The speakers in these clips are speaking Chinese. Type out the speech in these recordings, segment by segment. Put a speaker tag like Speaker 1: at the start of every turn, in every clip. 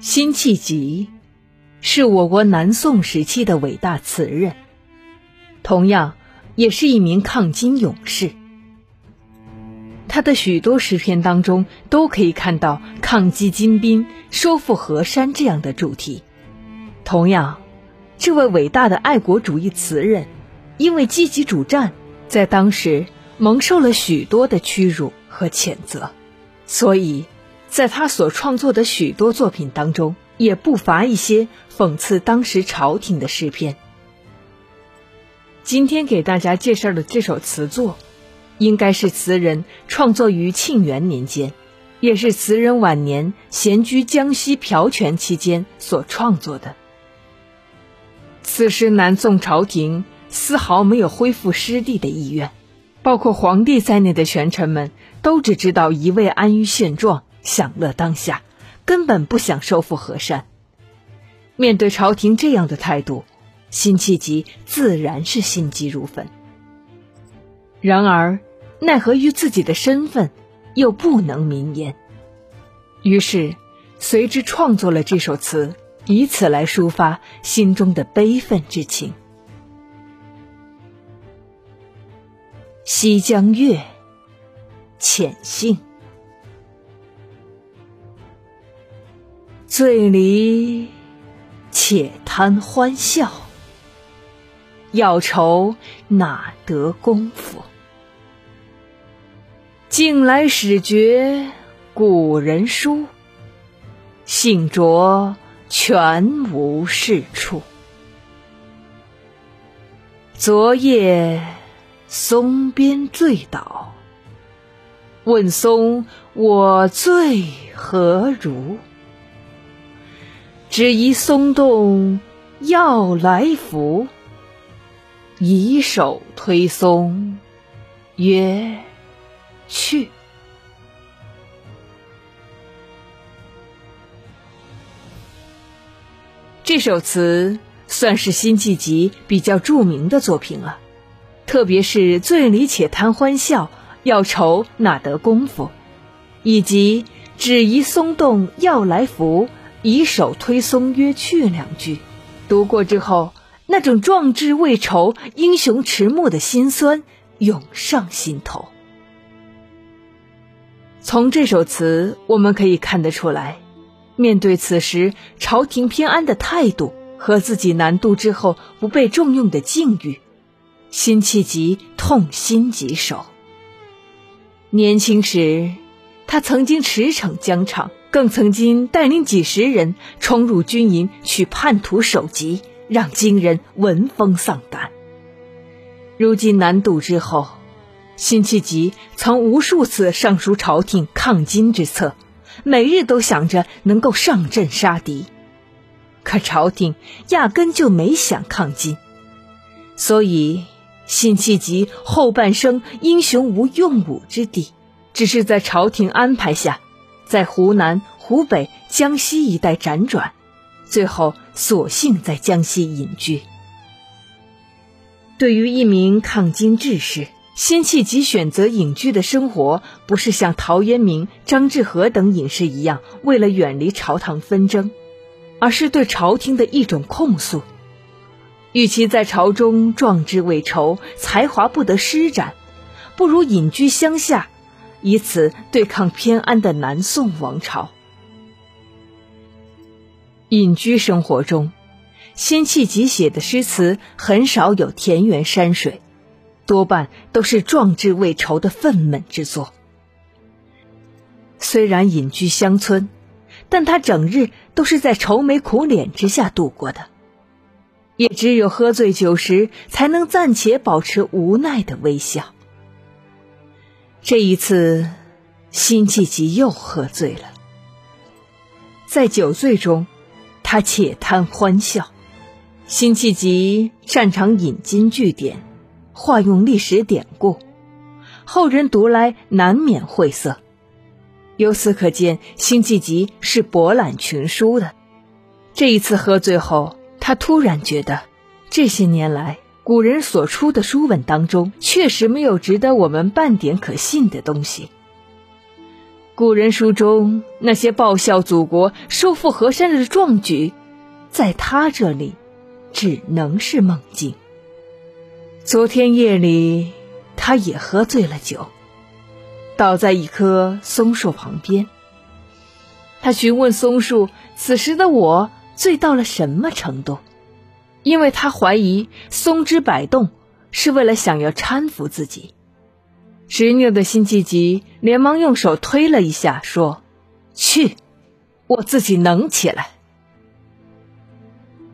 Speaker 1: 辛弃疾是我国南宋时期的伟大词人，同样也是一名抗金勇士。他的许多诗篇当中都可以看到抗击金兵、收复河山这样的主题。同样，这位伟大的爱国主义词人，因为积极主战，在当时蒙受了许多的屈辱和谴责，所以。在他所创作的许多作品当中，也不乏一些讽刺当时朝廷的诗篇。今天给大家介绍的这首词作，应该是词人创作于庆元年间，也是词人晚年闲居江西朴泉期间所创作的。此时南宋朝廷丝毫没有恢复失地的意愿，包括皇帝在内的权臣们都只知道一味安于现状。享乐当下，根本不想收复河山。面对朝廷这样的态度，辛弃疾自然是心急如焚。然而，奈何于自己的身份，又不能明言，于是随之创作了这首词，以此来抒发心中的悲愤之情。《西江月·浅兴》醉里且贪欢笑，要愁哪得功夫？近来始觉古人书，信着全无是处。昨夜松边醉倒，问松我醉何如？只疑松动要来扶，以手推松曰去。这首词算是辛弃疾比较著名的作品了，特别是“醉里且贪欢笑，要愁哪得功夫”，以及“只疑松动要来扶”。以手推松曰去两句，读过之后，那种壮志未酬、英雄迟暮的心酸涌上心头。从这首词，我们可以看得出来，面对此时朝廷偏安的态度和自己南渡之后不被重用的境遇，辛弃疾痛心疾首。年轻时，他曾经驰骋疆场。更曾经带领几十人冲入军营取叛徒首级，让金人闻风丧胆。如今南渡之后，辛弃疾曾无数次上书朝廷抗金之策，每日都想着能够上阵杀敌，可朝廷压根就没想抗金，所以辛弃疾后半生英雄无用武之地，只是在朝廷安排下。在湖南、湖北、江西一带辗转，最后索性在江西隐居。对于一名抗金志士，辛弃疾选择隐居的生活，不是像陶渊明、张志和等隐士一样为了远离朝堂纷争，而是对朝廷的一种控诉。与其在朝中壮志未酬、才华不得施展，不如隐居乡下。以此对抗偏安的南宋王朝。隐居生活中，辛弃疾写的诗词很少有田园山水，多半都是壮志未酬的愤懑之作。虽然隐居乡村，但他整日都是在愁眉苦脸之下度过的，也只有喝醉酒时，才能暂且保持无奈的微笑。这一次，辛弃疾又喝醉了。在酒醉中，他且贪欢笑。辛弃疾擅长引经据典，化用历史典故，后人读来难免晦涩。由此可见，辛弃疾是博览群书的。这一次喝醉后，他突然觉得，这些年来。古人所出的书文当中，确实没有值得我们半点可信的东西。古人书中那些报效祖国、收复河山的壮举，在他这里只能是梦境。昨天夜里，他也喝醉了酒，倒在一棵松树旁边。他询问松树：“此时的我醉到了什么程度？”因为他怀疑松枝摆动是为了想要搀扶自己。执拗的辛弃疾连忙用手推了一下，说：“去，我自己能起来。”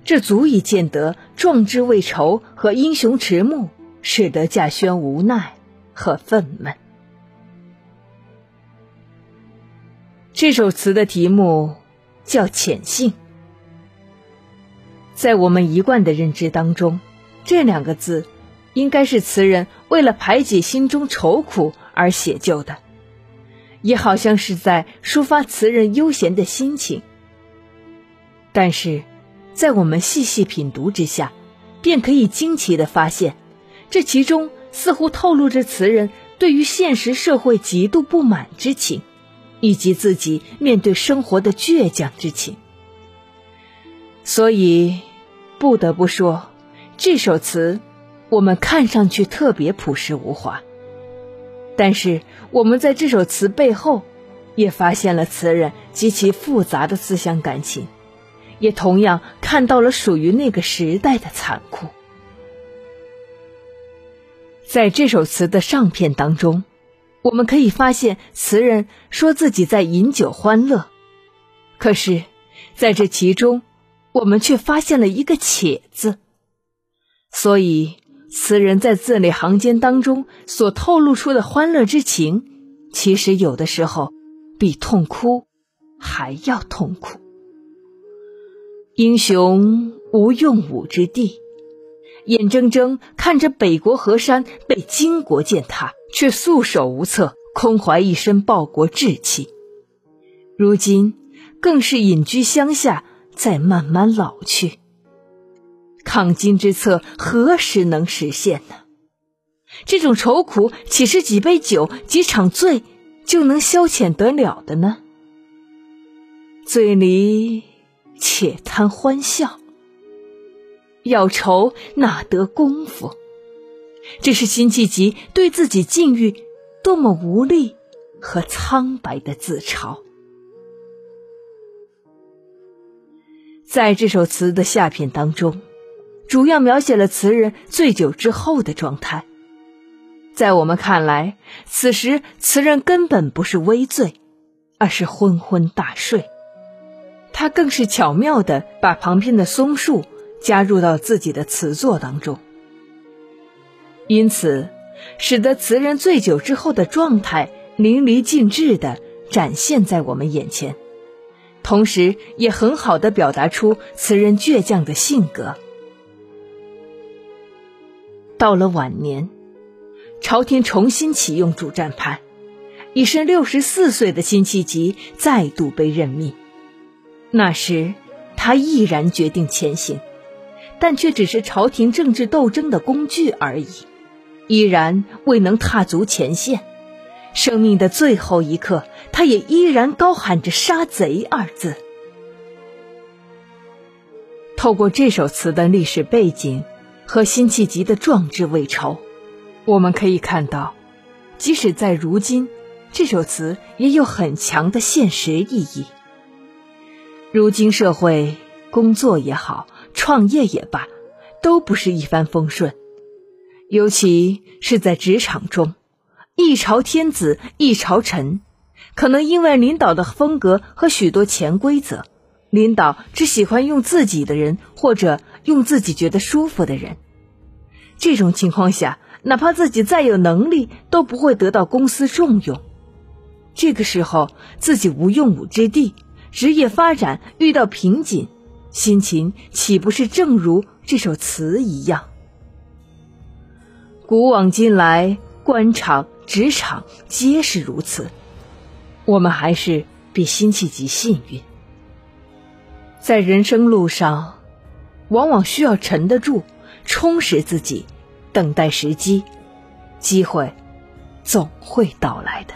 Speaker 1: 这足以见得壮志未酬和英雄迟暮，使得稼轩无奈和愤懑。这首词的题目叫《浅信》。在我们一贯的认知当中，这两个字。应该是词人为了排解心中愁苦而写就的，也好像是在抒发词人悠闲的心情。但是，在我们细细品读之下，便可以惊奇的发现，这其中似乎透露着词人对于现实社会极度不满之情，以及自己面对生活的倔强之情。所以，不得不说，这首词。我们看上去特别朴实无华，但是我们在这首词背后，也发现了词人极其复杂的思想感情，也同样看到了属于那个时代的残酷。在这首词的上片当中，我们可以发现词人说自己在饮酒欢乐，可是在这其中，我们却发现了一个“且”字，所以。词人在字里行间当中所透露出的欢乐之情，其实有的时候比痛哭还要痛苦。英雄无用武之地，眼睁睁看着北国河山被金国践踏，却束手无策，空怀一身报国志气。如今更是隐居乡下，再慢慢老去。抗金之策何时能实现呢？这种愁苦岂是几杯酒、几场醉就能消遣得了的呢？醉里且贪欢笑，要愁哪得功夫？这是辛弃疾对自己境遇多么无力和苍白的自嘲。在这首词的下片当中。主要描写了词人醉酒之后的状态。在我们看来，此时词人根本不是微醉，而是昏昏大睡。他更是巧妙地把旁边的松树加入到自己的词作当中，因此使得词人醉酒之后的状态淋漓尽致地展现在我们眼前，同时也很好的表达出词人倔强的性格。到了晚年，朝廷重新启用主战派，已是六十四岁的辛弃疾再度被任命。那时，他毅然决定前行，但却只是朝廷政治斗争的工具而已，依然未能踏足前线。生命的最后一刻，他也依然高喊着“杀贼”二字。透过这首词的历史背景。和辛弃疾的壮志未酬，我们可以看到，即使在如今，这首词也有很强的现实意义。如今社会，工作也好，创业也罢，都不是一帆风顺，尤其是在职场中，一朝天子一朝臣，可能因为领导的风格和许多潜规则，领导只喜欢用自己的人或者。用自己觉得舒服的人，这种情况下，哪怕自己再有能力，都不会得到公司重用。这个时候，自己无用武之地，职业发展遇到瓶颈，心情岂不是正如这首词一样？古往今来，官场、职场皆是如此。我们还是比辛弃疾幸运，在人生路上。往往需要沉得住，充实自己，等待时机，机会总会到来的。